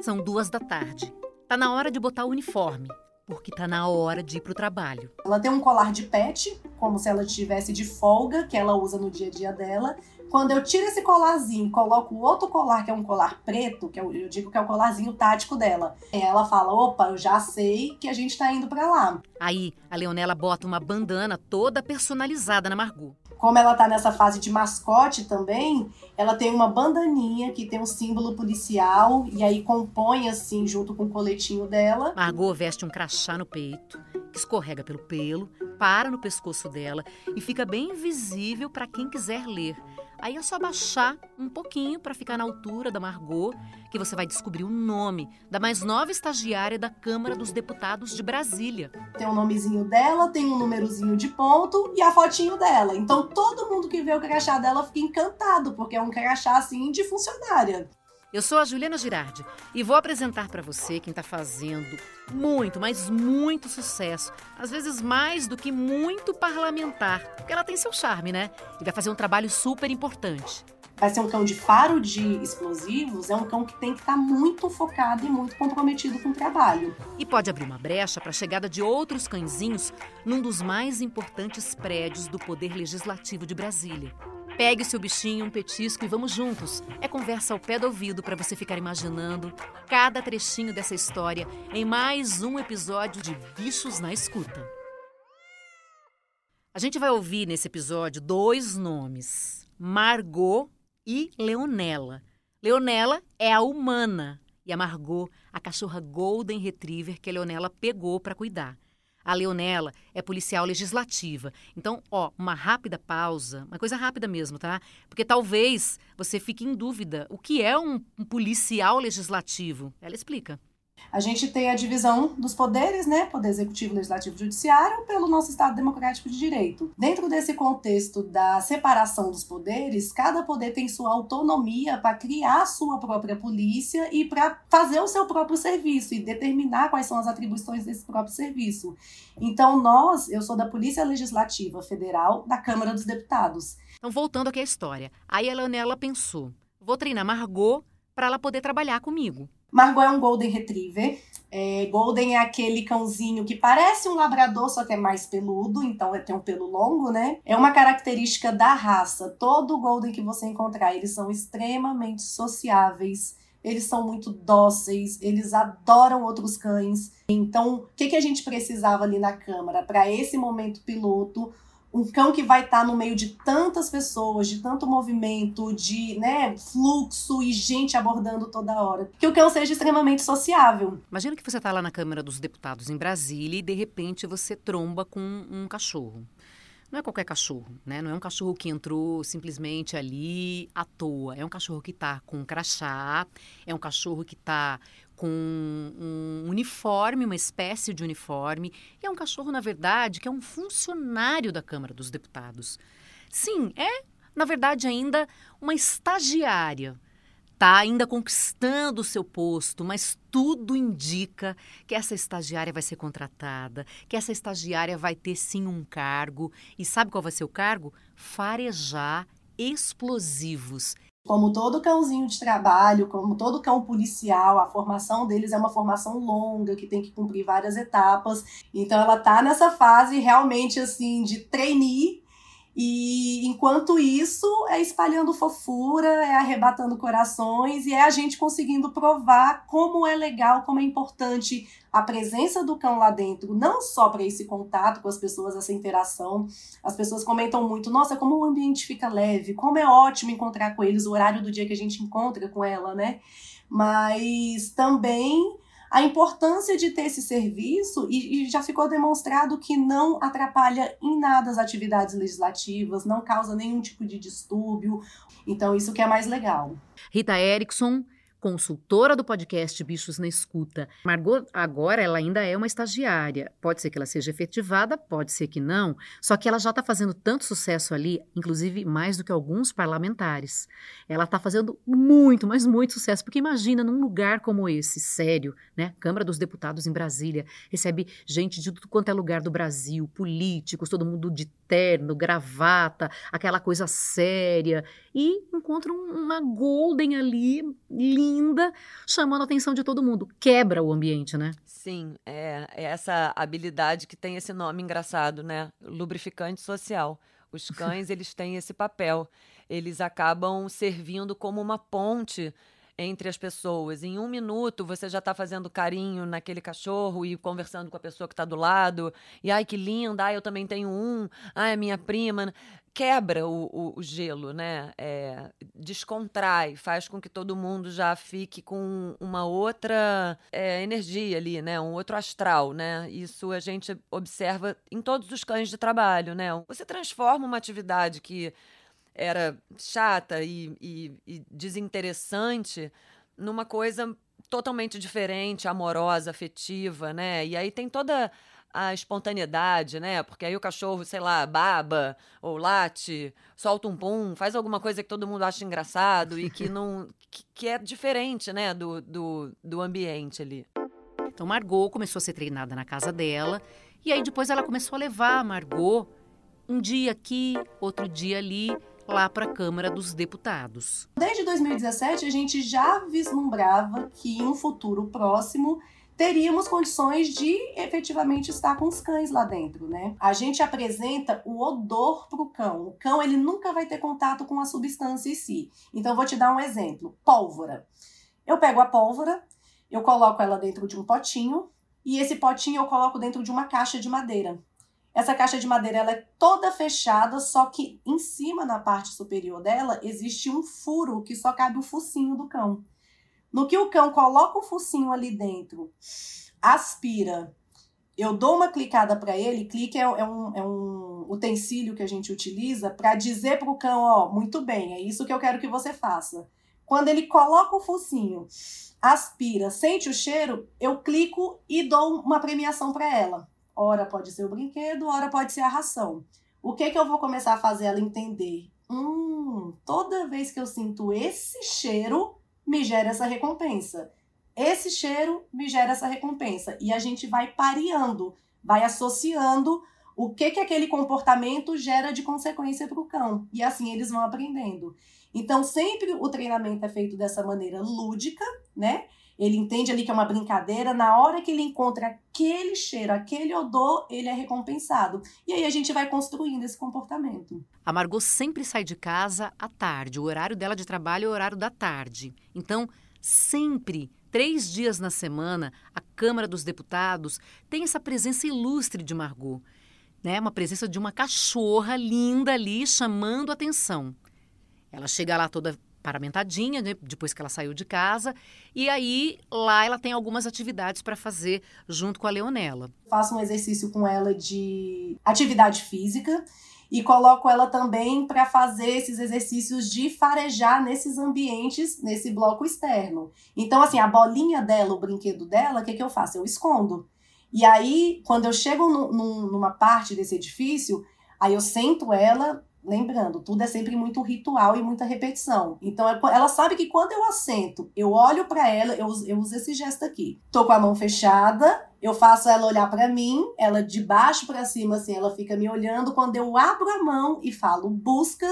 São duas da tarde. Tá na hora de botar o uniforme, porque tá na hora de ir pro trabalho. Ela tem um colar de pet, como se ela estivesse de folga, que ela usa no dia a dia dela. Quando eu tiro esse colarzinho e coloco o outro colar, que é um colar preto, que eu, eu digo que é o colarzinho tático dela, ela fala: opa, eu já sei que a gente tá indo para lá. Aí, a Leonela bota uma bandana toda personalizada na Margot. Como ela tá nessa fase de mascote também, ela tem uma bandaninha que tem um símbolo policial e aí compõe assim junto com o coletinho dela. Margot veste um crachá no peito, que escorrega pelo pelo, para no pescoço dela e fica bem visível para quem quiser ler. Aí é só baixar um pouquinho para ficar na altura da Margot, que você vai descobrir o nome da mais nova estagiária da Câmara dos Deputados de Brasília. Tem o nomezinho dela, tem um númerozinho de ponto e a fotinho dela. Então todo mundo que vê o crachá dela fica encantado, porque é um crachá assim de funcionária. Eu sou a Juliana Girardi e vou apresentar para você quem está fazendo muito, mas muito sucesso. Às vezes mais do que muito parlamentar. Porque ela tem seu charme, né? E vai fazer um trabalho super importante. Vai ser um cão de faro de explosivos, é um cão que tem que estar tá muito focado e muito comprometido com o trabalho. E pode abrir uma brecha para a chegada de outros cãezinhos num dos mais importantes prédios do Poder Legislativo de Brasília. Pegue seu bichinho, um petisco e vamos juntos. É conversa ao pé do ouvido para você ficar imaginando cada trechinho dessa história em mais um episódio de Bichos na Escuta. A gente vai ouvir nesse episódio dois nomes: Margot e Leonela. Leonela é a humana e a Margot, a cachorra Golden Retriever que a Leonela pegou para cuidar. A Leonela é policial legislativa. Então, ó, uma rápida pausa, uma coisa rápida mesmo, tá? Porque talvez você fique em dúvida o que é um, um policial legislativo. Ela explica. A gente tem a divisão dos poderes, né? Poder executivo, legislativo e judiciário, pelo nosso Estado democrático de direito. Dentro desse contexto da separação dos poderes, cada poder tem sua autonomia para criar sua própria polícia e para fazer o seu próprio serviço e determinar quais são as atribuições desse próprio serviço. Então, nós, eu sou da Polícia Legislativa Federal da Câmara dos Deputados. Então, voltando aqui à história. Aí a Leonela pensou: vou treinar Margot para ela poder trabalhar comigo. Margot é um Golden Retriever. É, Golden é aquele cãozinho que parece um labrador, só que é mais peludo, então tem um pelo longo, né? É uma característica da raça. Todo Golden que você encontrar, eles são extremamente sociáveis. Eles são muito dóceis, eles adoram outros cães. Então, o que, que a gente precisava ali na Câmara para esse momento piloto? Um cão que vai estar tá no meio de tantas pessoas, de tanto movimento, de né, fluxo e gente abordando toda hora. Que o cão seja extremamente sociável. Imagina que você está lá na Câmara dos Deputados em Brasília e de repente você tromba com um cachorro. Não é qualquer cachorro, né? Não é um cachorro que entrou simplesmente ali à toa. É um cachorro que está com crachá, é um cachorro que está com um uniforme, uma espécie de uniforme. E é um cachorro, na verdade, que é um funcionário da Câmara dos Deputados. Sim, é, na verdade, ainda uma estagiária. Está ainda conquistando o seu posto, mas tudo indica que essa estagiária vai ser contratada, que essa estagiária vai ter sim um cargo. E sabe qual vai ser o cargo? Farejar explosivos como todo cãozinho de trabalho, como todo cão policial, a formação deles é uma formação longa que tem que cumprir várias etapas. Então ela tá nessa fase realmente assim de trainee e enquanto isso, é espalhando fofura, é arrebatando corações e é a gente conseguindo provar como é legal, como é importante a presença do cão lá dentro, não só para esse contato com as pessoas, essa interação. As pessoas comentam muito: nossa, como o ambiente fica leve, como é ótimo encontrar com eles, o horário do dia que a gente encontra com ela, né? Mas também a importância de ter esse serviço e, e, já ficou demonstrado que não atrapalha em nada as atividades legislativas, não causa nenhum tipo de distúrbio. Então, isso que é mais legal. Rita Erickson consultora do podcast Bichos na Escuta. Margot, agora, ela ainda é uma estagiária. Pode ser que ela seja efetivada, pode ser que não. Só que ela já está fazendo tanto sucesso ali, inclusive mais do que alguns parlamentares. Ela está fazendo muito, mas muito sucesso. Porque imagina, num lugar como esse, sério, né? Câmara dos Deputados em Brasília, recebe gente de tudo quanto é lugar do Brasil, políticos, todo mundo de terno, gravata, aquela coisa séria. E encontra uma Golden ali, linda linda, chamando a atenção de todo mundo. Quebra o ambiente, né? Sim, é, é essa habilidade que tem esse nome engraçado, né? Lubrificante social. Os cães, eles têm esse papel. Eles acabam servindo como uma ponte entre as pessoas. Em um minuto, você já está fazendo carinho naquele cachorro e conversando com a pessoa que está do lado. E ai, que linda, ai, eu também tenho um, ai, a minha prima. Quebra o, o, o gelo, né? É, descontrai, faz com que todo mundo já fique com uma outra é, energia ali, né? Um outro astral, né? Isso a gente observa em todos os cães de trabalho, né? Você transforma uma atividade que era chata e, e, e desinteressante numa coisa totalmente diferente, amorosa, afetiva, né? E aí tem toda a espontaneidade, né? Porque aí o cachorro, sei lá, baba ou late, solta um pum, faz alguma coisa que todo mundo acha engraçado e que não que, que é diferente, né, do, do, do ambiente ali. Então Margot começou a ser treinada na casa dela e aí depois ela começou a levar a Margot um dia aqui, outro dia ali, lá para a Câmara dos Deputados. Desde 2017, a gente já vislumbrava que em um futuro próximo teríamos condições de efetivamente estar com os cães lá dentro, né? A gente apresenta o odor para o cão. O cão ele nunca vai ter contato com a substância em si. Então vou te dar um exemplo: pólvora. Eu pego a pólvora, eu coloco ela dentro de um potinho e esse potinho eu coloco dentro de uma caixa de madeira. Essa caixa de madeira ela é toda fechada, só que em cima, na parte superior dela, existe um furo que só cabe o focinho do cão. No que o cão coloca o focinho ali dentro, aspira, eu dou uma clicada para ele, clique é, é, um, é um utensílio que a gente utiliza para dizer para o cão, ó, muito bem, é isso que eu quero que você faça. Quando ele coloca o focinho, aspira, sente o cheiro, eu clico e dou uma premiação para ela. Ora pode ser o brinquedo, ora pode ser a ração. O que que eu vou começar a fazer ela entender? Hum, toda vez que eu sinto esse cheiro, me gera essa recompensa. Esse cheiro me gera essa recompensa. E a gente vai pareando, vai associando o que que aquele comportamento gera de consequência para o cão. E assim eles vão aprendendo. Então, sempre o treinamento é feito dessa maneira lúdica, né? Ele entende ali que é uma brincadeira. Na hora que ele encontra aquele cheiro, aquele odor, ele é recompensado. E aí a gente vai construindo esse comportamento. A Margot sempre sai de casa à tarde. O horário dela de trabalho é o horário da tarde. Então, sempre três dias na semana, a Câmara dos Deputados tem essa presença ilustre de Margot. Né? Uma presença de uma cachorra linda ali chamando atenção. Ela chega lá toda paramentadinha, né, depois que ela saiu de casa. E aí, lá ela tem algumas atividades para fazer junto com a Leonela. Faço um exercício com ela de atividade física e coloco ela também para fazer esses exercícios de farejar nesses ambientes, nesse bloco externo. Então, assim, a bolinha dela, o brinquedo dela, o que, que eu faço? Eu escondo. E aí, quando eu chego no, numa parte desse edifício, aí eu sento ela Lembrando, tudo é sempre muito ritual e muita repetição. Então, é ela sabe que quando eu assento, eu olho para ela, eu, eu uso esse gesto aqui. Tô com a mão fechada, eu faço ela olhar para mim, ela de baixo para cima, assim, ela fica me olhando. Quando eu abro a mão e falo busca,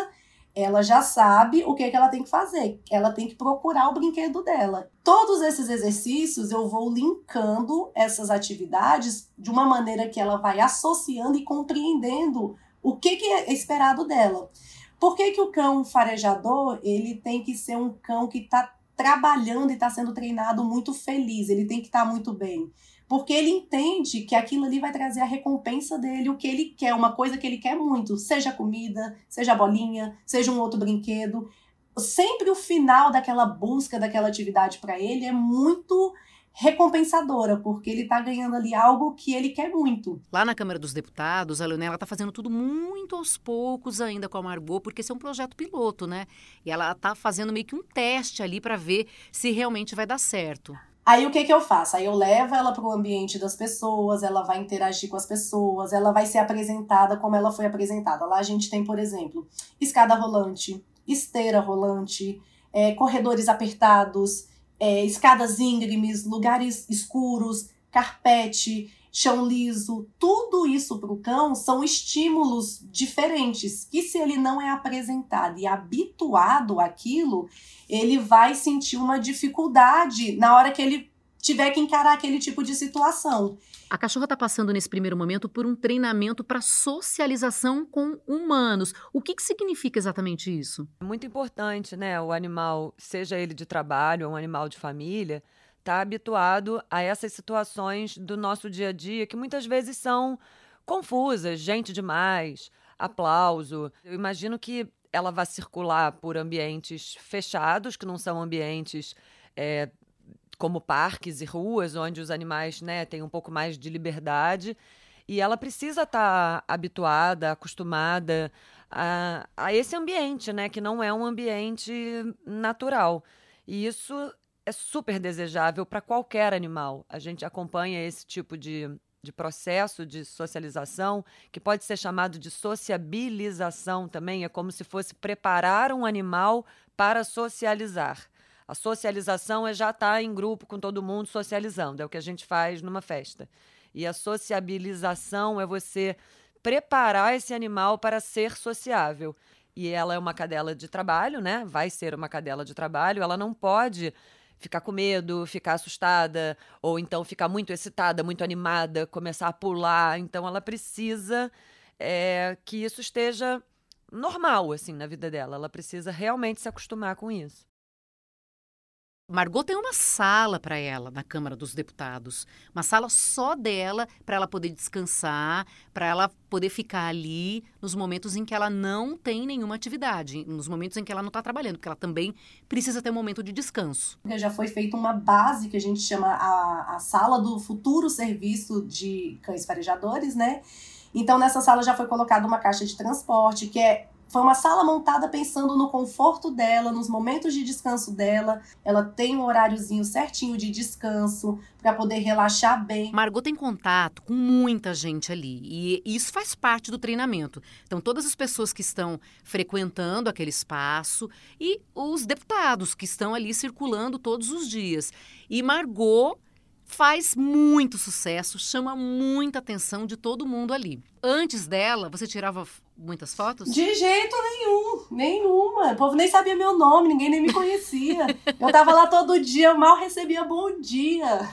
ela já sabe o que, que ela tem que fazer. Ela tem que procurar o brinquedo dela. Todos esses exercícios eu vou linkando essas atividades de uma maneira que ela vai associando e compreendendo o que, que é esperado dela. Por que, que o cão farejador ele tem que ser um cão que está trabalhando e está sendo treinado muito feliz, ele tem que estar tá muito bem. Porque ele entende que aquilo ali vai trazer a recompensa dele, o que ele quer, uma coisa que ele quer muito, seja comida, seja bolinha, seja um outro brinquedo. Sempre o final daquela busca, daquela atividade para ele é muito recompensadora, porque ele está ganhando ali algo que ele quer muito. Lá na Câmara dos Deputados, a Leonela está fazendo tudo muito aos poucos ainda com a Margot, porque esse é um projeto piloto, né? E ela está fazendo meio que um teste ali para ver se realmente vai dar certo. Aí o que que eu faço? Aí eu levo ela para o ambiente das pessoas, ela vai interagir com as pessoas, ela vai ser apresentada como ela foi apresentada. Lá a gente tem, por exemplo, escada rolante, esteira rolante, é, corredores apertados, é, escadas íngremes, lugares escuros, carpete. chão liso, tudo isso para o cão são estímulos diferentes que se ele não é apresentado e habituado àquilo, ele vai sentir uma dificuldade na hora que ele tiver que encarar aquele tipo de situação. A cachorra está passando nesse primeiro momento por um treinamento para socialização com humanos. O que, que significa exatamente isso? É muito importante, né? O animal, seja ele de trabalho ou um animal de família, está habituado a essas situações do nosso dia a dia que muitas vezes são confusas, gente demais, aplauso. Eu imagino que ela vai circular por ambientes fechados, que não são ambientes é, como parques e ruas, onde os animais né, têm um pouco mais de liberdade. E ela precisa estar tá habituada, acostumada a, a esse ambiente, né, que não é um ambiente natural. E isso é super desejável para qualquer animal. A gente acompanha esse tipo de, de processo de socialização, que pode ser chamado de sociabilização também. É como se fosse preparar um animal para socializar. A socialização é já estar tá em grupo com todo mundo socializando, é o que a gente faz numa festa. E a sociabilização é você preparar esse animal para ser sociável. E ela é uma cadela de trabalho, né? Vai ser uma cadela de trabalho, ela não pode ficar com medo, ficar assustada, ou então ficar muito excitada, muito animada, começar a pular. Então ela precisa é, que isso esteja normal, assim, na vida dela. Ela precisa realmente se acostumar com isso. Margot tem uma sala para ela na Câmara dos Deputados, uma sala só dela para ela poder descansar, para ela poder ficar ali nos momentos em que ela não tem nenhuma atividade, nos momentos em que ela não está trabalhando, porque ela também precisa ter um momento de descanso. Já foi feita uma base que a gente chama a, a sala do futuro serviço de cães farejadores, né? Então nessa sala já foi colocada uma caixa de transporte que é foi uma sala montada pensando no conforto dela, nos momentos de descanso dela. Ela tem um horáriozinho certinho de descanso para poder relaxar bem. Margot tem contato com muita gente ali e isso faz parte do treinamento. Então, todas as pessoas que estão frequentando aquele espaço e os deputados que estão ali circulando todos os dias. E Margot faz muito sucesso, chama muita atenção de todo mundo ali. Antes dela, você tirava muitas fotos? De jeito nenhum, nenhuma. O povo nem sabia meu nome, ninguém nem me conhecia. Eu tava lá todo dia, eu mal recebia bom dia.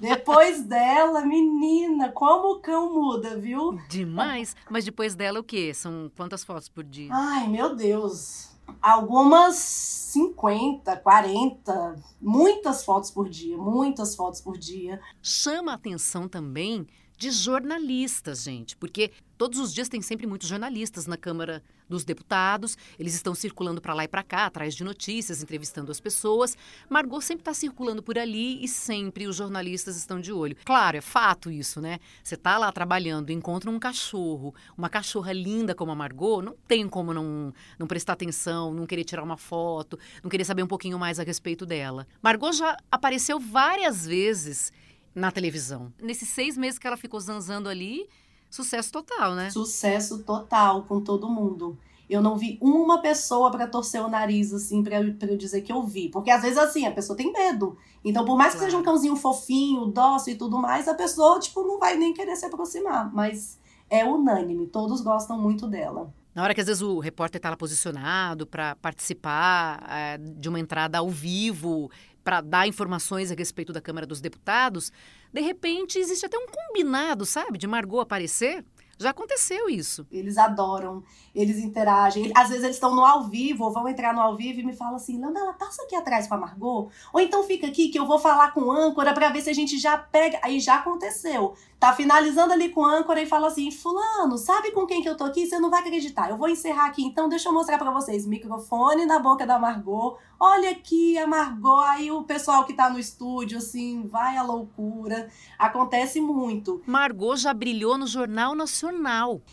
Depois dela, menina, como o cão muda, viu? Demais. Mas depois dela o quê? São quantas fotos por dia? Ai, meu Deus algumas 50, 40, muitas fotos por dia, muitas fotos por dia. Chama a atenção também de jornalistas, gente, porque todos os dias tem sempre muitos jornalistas na Câmara dos Deputados, eles estão circulando para lá e para cá, atrás de notícias, entrevistando as pessoas. Margot sempre está circulando por ali e sempre os jornalistas estão de olho. Claro, é fato isso, né? Você está lá trabalhando, encontra um cachorro, uma cachorra linda como a Margot, não tem como não, não prestar atenção, não querer tirar uma foto, não querer saber um pouquinho mais a respeito dela. Margot já apareceu várias vezes na televisão. Nesses seis meses que ela ficou zanzando ali, sucesso total, né? Sucesso total com todo mundo. Eu não vi uma pessoa para torcer o nariz, assim, pra eu, pra eu dizer que eu vi. Porque às vezes, assim, a pessoa tem medo. Então, por mais que seja um cãozinho fofinho, dócil e tudo mais, a pessoa, tipo, não vai nem querer se aproximar. Mas é unânime, todos gostam muito dela. Na hora que às vezes o repórter está lá posicionado para participar é, de uma entrada ao vivo, para dar informações a respeito da Câmara dos Deputados, de repente existe até um combinado, sabe, de Margot aparecer. Já aconteceu isso. Eles adoram, eles interagem. Às vezes eles estão no ao vivo, ou vão entrar no ao vivo e me falam assim: Landela, passa aqui atrás com a Margot. Ou então fica aqui que eu vou falar com âncora para ver se a gente já pega. Aí já aconteceu. Tá finalizando ali com âncora e fala assim: Fulano, sabe com quem que eu tô aqui? Você não vai acreditar. Eu vou encerrar aqui, então deixa eu mostrar para vocês. Microfone na boca da Margot. Olha aqui a Margot. Aí o pessoal que tá no estúdio, assim, vai à loucura. Acontece muito. Margot já brilhou no Jornal Nacional.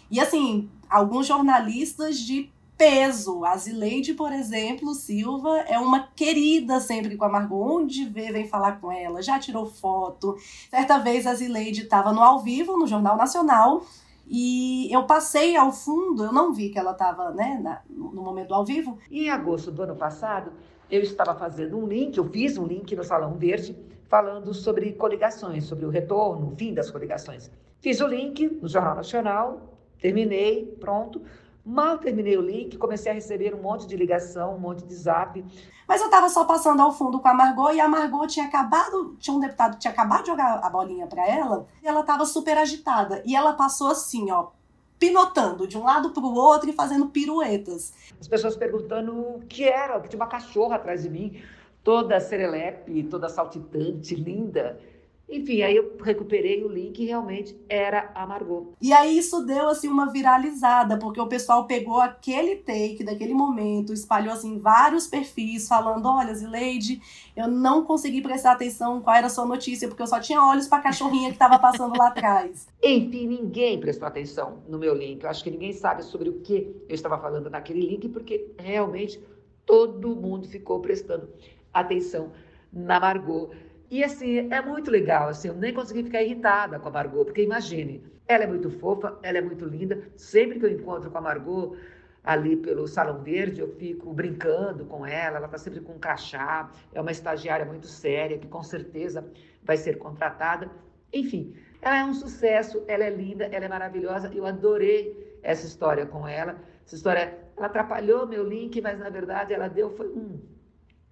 E assim, alguns jornalistas de peso. A Zileide, por exemplo, Silva, é uma querida sempre com a Margot. Onde vê, vem falar com ela, já tirou foto. Certa vez a Zileide estava no ao vivo, no Jornal Nacional, E eu passei ao fundo, eu não vi que ela estava né, na, no momento do ao vivo. E em agosto do ano passado, eu estava fazendo um link, eu fiz um link no Salão Verde, falando sobre coligações, sobre o retorno, o fim das coligações. Fiz o link no Jornal Nacional, terminei, pronto. Mal terminei o link, comecei a receber um monte de ligação, um monte de zap. Mas eu estava só passando ao fundo com a Margot e a Margot tinha acabado, tinha um deputado que tinha acabado de jogar a bolinha para ela e ela estava super agitada. E ela passou assim, ó, pinotando de um lado para o outro e fazendo piruetas. As pessoas perguntando o que era, que tinha uma cachorra atrás de mim, toda serelepe, toda saltitante, linda. Enfim, aí eu recuperei o link e realmente era a Margot. E aí isso deu assim uma viralizada, porque o pessoal pegou aquele take daquele momento, espalhou assim vários perfis falando: "Olha, Zileide, eu não consegui prestar atenção qual era a sua notícia, porque eu só tinha olhos para a cachorrinha que estava passando lá atrás". Enfim, ninguém prestou atenção no meu link. Eu acho que ninguém sabe sobre o que eu estava falando naquele link, porque realmente todo mundo ficou prestando atenção na Margot e assim, é muito legal, assim, eu nem consegui ficar irritada com a Margot, porque imagine, ela é muito fofa, ela é muito linda. Sempre que eu encontro com a Margot ali pelo Salão Verde, eu fico brincando com ela, ela está sempre com um crachá, é uma estagiária muito séria, que com certeza vai ser contratada. Enfim, ela é um sucesso, ela é linda, ela é maravilhosa, eu adorei essa história com ela. Essa história, ela atrapalhou meu link, mas na verdade ela deu foi um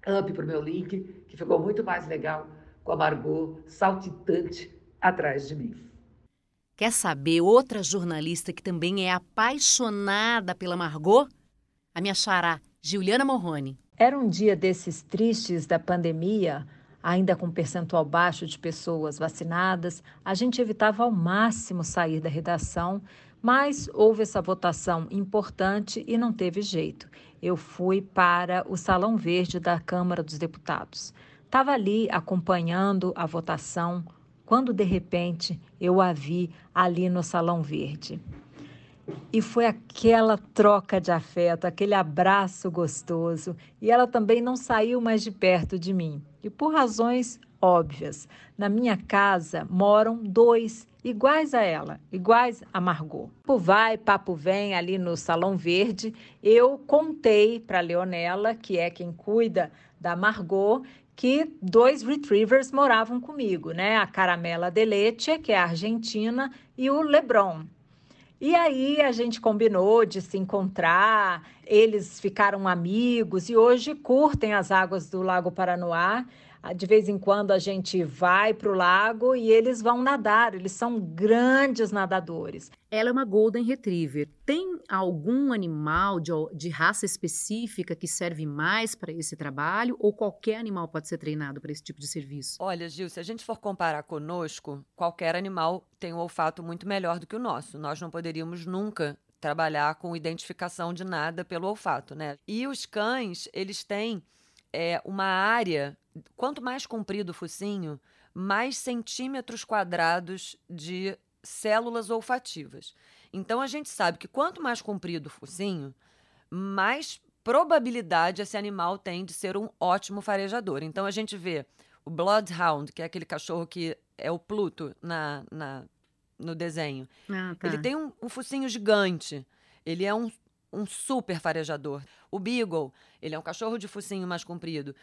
up para o meu link, que ficou muito mais legal com a Margot saltitante atrás de mim. Quer saber outra jornalista que também é apaixonada pela Margot? A minha xará, Juliana Morrone. Era um dia desses tristes da pandemia, ainda com percentual baixo de pessoas vacinadas, a gente evitava ao máximo sair da redação, mas houve essa votação importante e não teve jeito. Eu fui para o Salão Verde da Câmara dos Deputados. Estava ali acompanhando a votação quando de repente eu a vi ali no Salão Verde. E foi aquela troca de afeto, aquele abraço gostoso, e ela também não saiu mais de perto de mim. E por razões óbvias. Na minha casa moram dois iguais a ela, iguais a Margot. Papo vai, papo vem ali no Salão Verde. Eu contei para Leonela, que é quem cuida da Margot, que dois retrievers moravam comigo, né? A Caramela Delete, que é argentina, e o Lebron. E aí a gente combinou de se encontrar, eles ficaram amigos e hoje curtem as águas do Lago Paranoá. Ah, de vez em quando a gente vai para o lago e eles vão nadar, eles são grandes nadadores. Ela é uma Golden Retriever. Tem algum animal de, de raça específica que serve mais para esse trabalho ou qualquer animal pode ser treinado para esse tipo de serviço? Olha, Gil, se a gente for comparar conosco, qualquer animal tem um olfato muito melhor do que o nosso. Nós não poderíamos nunca trabalhar com identificação de nada pelo olfato, né? E os cães, eles têm é, uma área quanto mais comprido o focinho, mais centímetros quadrados de células olfativas. Então a gente sabe que quanto mais comprido o focinho, mais probabilidade esse animal tem de ser um ótimo farejador. Então a gente vê o Bloodhound, que é aquele cachorro que é o Pluto na, na no desenho. Ah, tá. Ele tem um, um focinho gigante. Ele é um, um super farejador. O Beagle, ele é um cachorro de focinho mais comprido.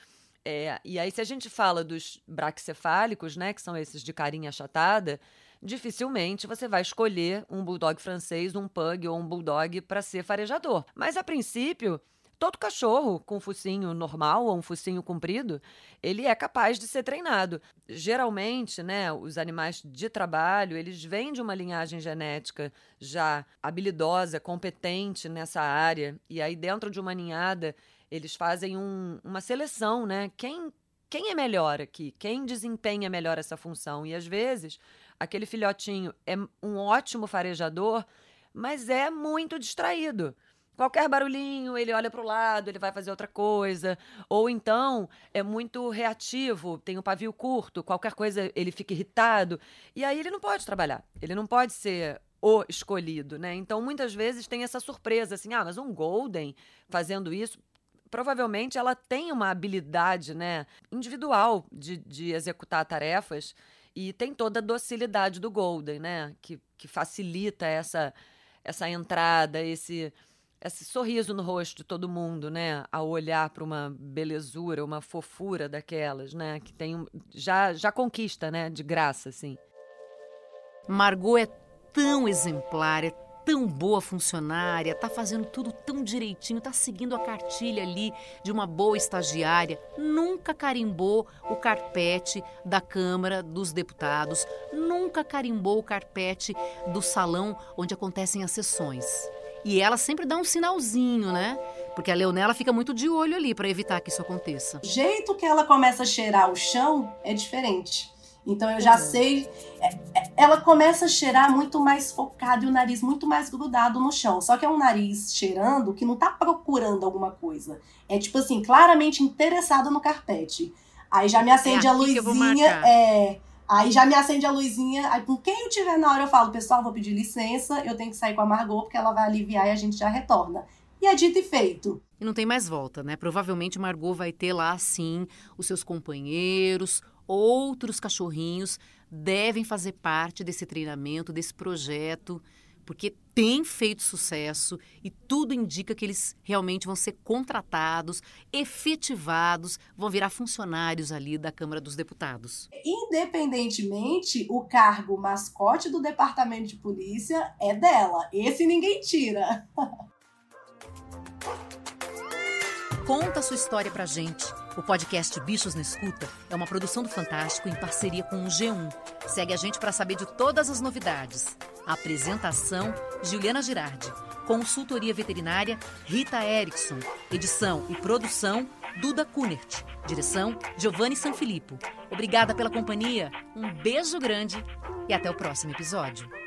É, e aí, se a gente fala dos braquicefálicos, né, que são esses de carinha achatada, dificilmente você vai escolher um bulldog francês, um pug ou um bulldog para ser farejador. Mas a princípio, todo cachorro com focinho normal ou um focinho comprido, ele é capaz de ser treinado. Geralmente, né, os animais de trabalho, eles vêm de uma linhagem genética já habilidosa, competente nessa área, e aí dentro de uma ninhada eles fazem um, uma seleção, né? Quem, quem é melhor aqui? Quem desempenha melhor essa função? E às vezes, aquele filhotinho é um ótimo farejador, mas é muito distraído. Qualquer barulhinho, ele olha para o lado, ele vai fazer outra coisa. Ou então é muito reativo, tem um pavio curto, qualquer coisa ele fica irritado. E aí ele não pode trabalhar. Ele não pode ser o escolhido, né? Então muitas vezes tem essa surpresa assim: ah, mas um Golden fazendo isso provavelmente ela tem uma habilidade né, individual de, de executar tarefas e tem toda a docilidade do Golden, né? Que, que facilita essa, essa entrada, esse, esse sorriso no rosto de todo mundo, né? Ao olhar para uma belezura, uma fofura daquelas, né? Que tem um, já já conquista, né? De graça, assim. Margot é tão exemplar, é tão boa funcionária, tá fazendo tudo tão direitinho, tá seguindo a cartilha ali de uma boa estagiária, nunca carimbou o carpete da Câmara dos Deputados, nunca carimbou o carpete do salão onde acontecem as sessões. E ela sempre dá um sinalzinho, né? Porque a Leonela fica muito de olho ali para evitar que isso aconteça. O jeito que ela começa a cheirar o chão é diferente. Então eu já sei. É, é, ela começa a cheirar muito mais focado e o nariz muito mais grudado no chão. Só que é um nariz cheirando que não tá procurando alguma coisa. É tipo assim, claramente interessado no carpete. Aí já me é acende é a luzinha. É. Aí já me acende a luzinha. Aí com quem eu tiver na hora eu falo, pessoal, vou pedir licença, eu tenho que sair com a Margot, porque ela vai aliviar e a gente já retorna. E é dito e feito. E não tem mais volta, né? Provavelmente Margot vai ter lá, sim, os seus companheiros, outros cachorrinhos devem fazer parte desse treinamento, desse projeto, porque tem feito sucesso e tudo indica que eles realmente vão ser contratados, efetivados, vão virar funcionários ali da Câmara dos Deputados. Independentemente, o cargo mascote do Departamento de Polícia é dela. Esse ninguém tira. Conta sua história pra gente. O podcast Bichos na Escuta é uma produção do Fantástico em parceria com o G1. Segue a gente para saber de todas as novidades. Apresentação: Juliana Girardi. Consultoria veterinária: Rita Erickson. Edição e produção: Duda Kunert. Direção: Giovanni Sanfilippo. Obrigada pela companhia, um beijo grande e até o próximo episódio.